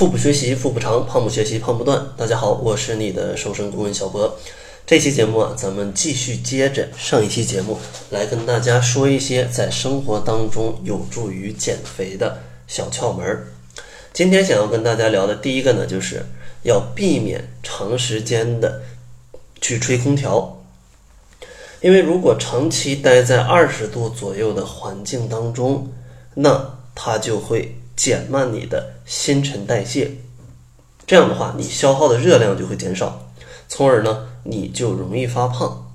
腹部学习腹部长，胖不学习胖不断。大家好，我是你的瘦身顾问小博。这期节目啊，咱们继续接着上一期节目来跟大家说一些在生活当中有助于减肥的小窍门儿。今天想要跟大家聊的第一个呢，就是要避免长时间的去吹空调，因为如果长期待在二十度左右的环境当中，那它就会。减慢你的新陈代谢，这样的话，你消耗的热量就会减少，从而呢，你就容易发胖。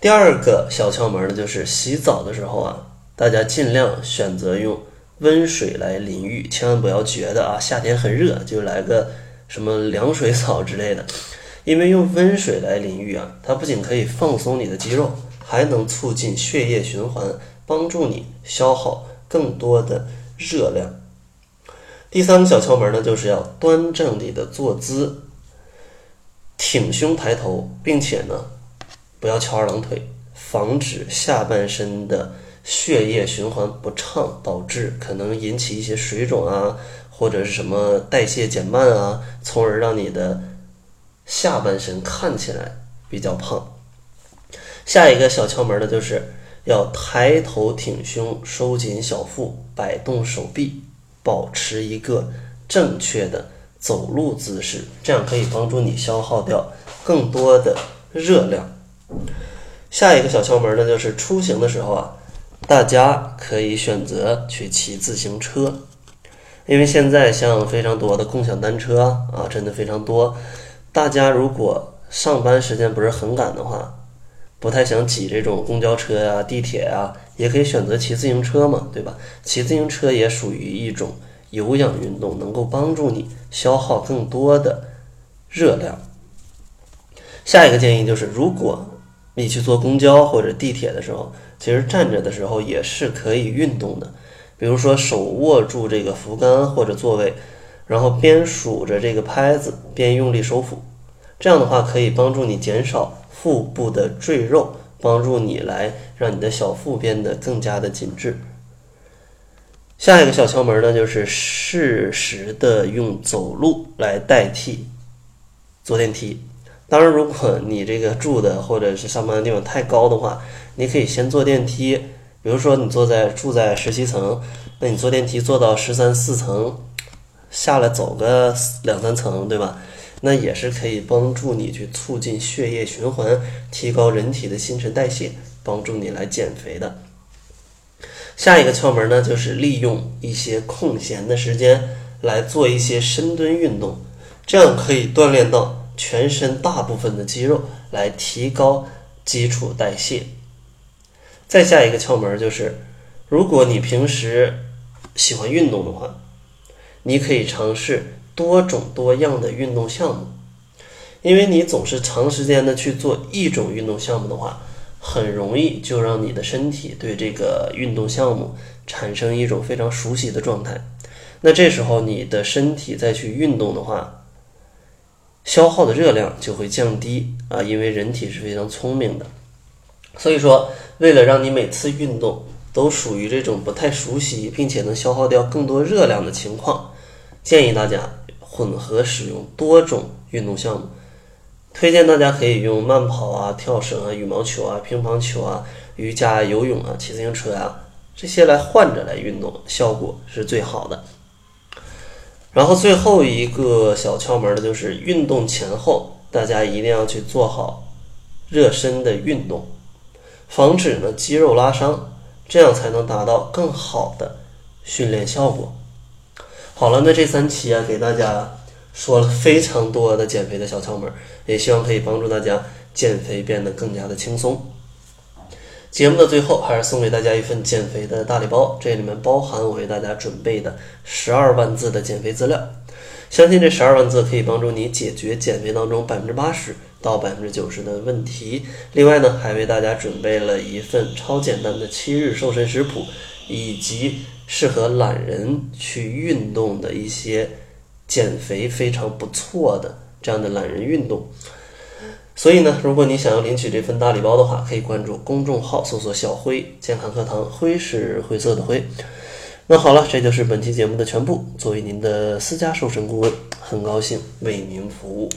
第二个小窍门呢，就是洗澡的时候啊，大家尽量选择用温水来淋浴，千万不要觉得啊夏天很热就来个什么凉水澡之类的，因为用温水来淋浴啊，它不仅可以放松你的肌肉，还能促进血液循环，帮助你消耗更多的。热量。第三个小窍门呢，就是要端正你的坐姿，挺胸抬头，并且呢，不要翘二郎腿，防止下半身的血液循环不畅，导致可能引起一些水肿啊，或者是什么代谢减慢啊，从而让你的下半身看起来比较胖。下一个小窍门呢，就是。要抬头挺胸，收紧小腹，摆动手臂，保持一个正确的走路姿势，这样可以帮助你消耗掉更多的热量。下一个小窍门呢，就是出行的时候啊，大家可以选择去骑自行车，因为现在像非常多的共享单车啊，真的非常多。大家如果上班时间不是很赶的话，不太想挤这种公交车呀、地铁呀，也可以选择骑自行车嘛，对吧？骑自行车也属于一种有氧运动，能够帮助你消耗更多的热量。下一个建议就是，如果你去坐公交或者地铁的时候，其实站着的时候也是可以运动的。比如说，手握住这个扶杆或者座位，然后边数着这个拍子，边用力收腹，这样的话可以帮助你减少。腹部的赘肉，帮助你来让你的小腹变得更加的紧致。下一个小窍门呢，就是适时的用走路来代替坐电梯。当然，如果你这个住的或者是上班的地方太高的话，你可以先坐电梯。比如说你坐在住在十七层，那你坐电梯坐到十三四层，下来走个两三层，对吧？那也是可以帮助你去促进血液循环，提高人体的新陈代谢，帮助你来减肥的。下一个窍门呢，就是利用一些空闲的时间来做一些深蹲运动，这样可以锻炼到全身大部分的肌肉，来提高基础代谢。再下一个窍门就是，如果你平时喜欢运动的话，你可以尝试。多种多样的运动项目，因为你总是长时间的去做一种运动项目的话，很容易就让你的身体对这个运动项目产生一种非常熟悉的状态。那这时候你的身体再去运动的话，消耗的热量就会降低啊，因为人体是非常聪明的。所以说，为了让你每次运动都属于这种不太熟悉，并且能消耗掉更多热量的情况，建议大家。混合使用多种运动项目，推荐大家可以用慢跑啊、跳绳啊、羽毛球啊、乒乓球啊、瑜伽、游泳啊、骑自行车啊这些来换着来运动，效果是最好的。然后最后一个小窍门呢，就是运动前后大家一定要去做好热身的运动，防止呢肌肉拉伤，这样才能达到更好的训练效果。好了，那这三期啊，给大家说了非常多的减肥的小窍门，也希望可以帮助大家减肥变得更加的轻松。节目的最后，还是送给大家一份减肥的大礼包，这里面包含我为大家准备的十二万字的减肥资料，相信这十二万字可以帮助你解决减肥当中百分之八十到百分之九十的问题。另外呢，还为大家准备了一份超简单的七日瘦身食谱，以及。适合懒人去运动的一些减肥非常不错的这样的懒人运动，所以呢，如果你想要领取这份大礼包的话，可以关注公众号，搜索“小辉健康课堂”，辉是灰色的灰。那好了，这就是本期节目的全部。作为您的私家瘦身顾问，很高兴为您服务。